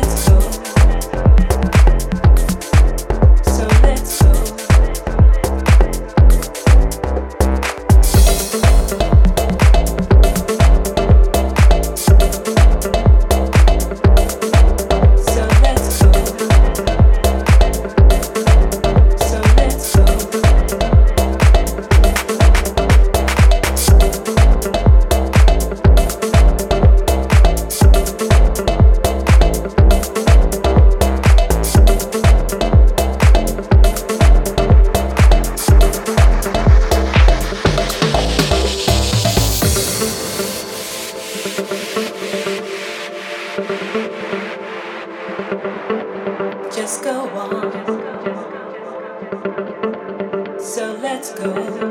best.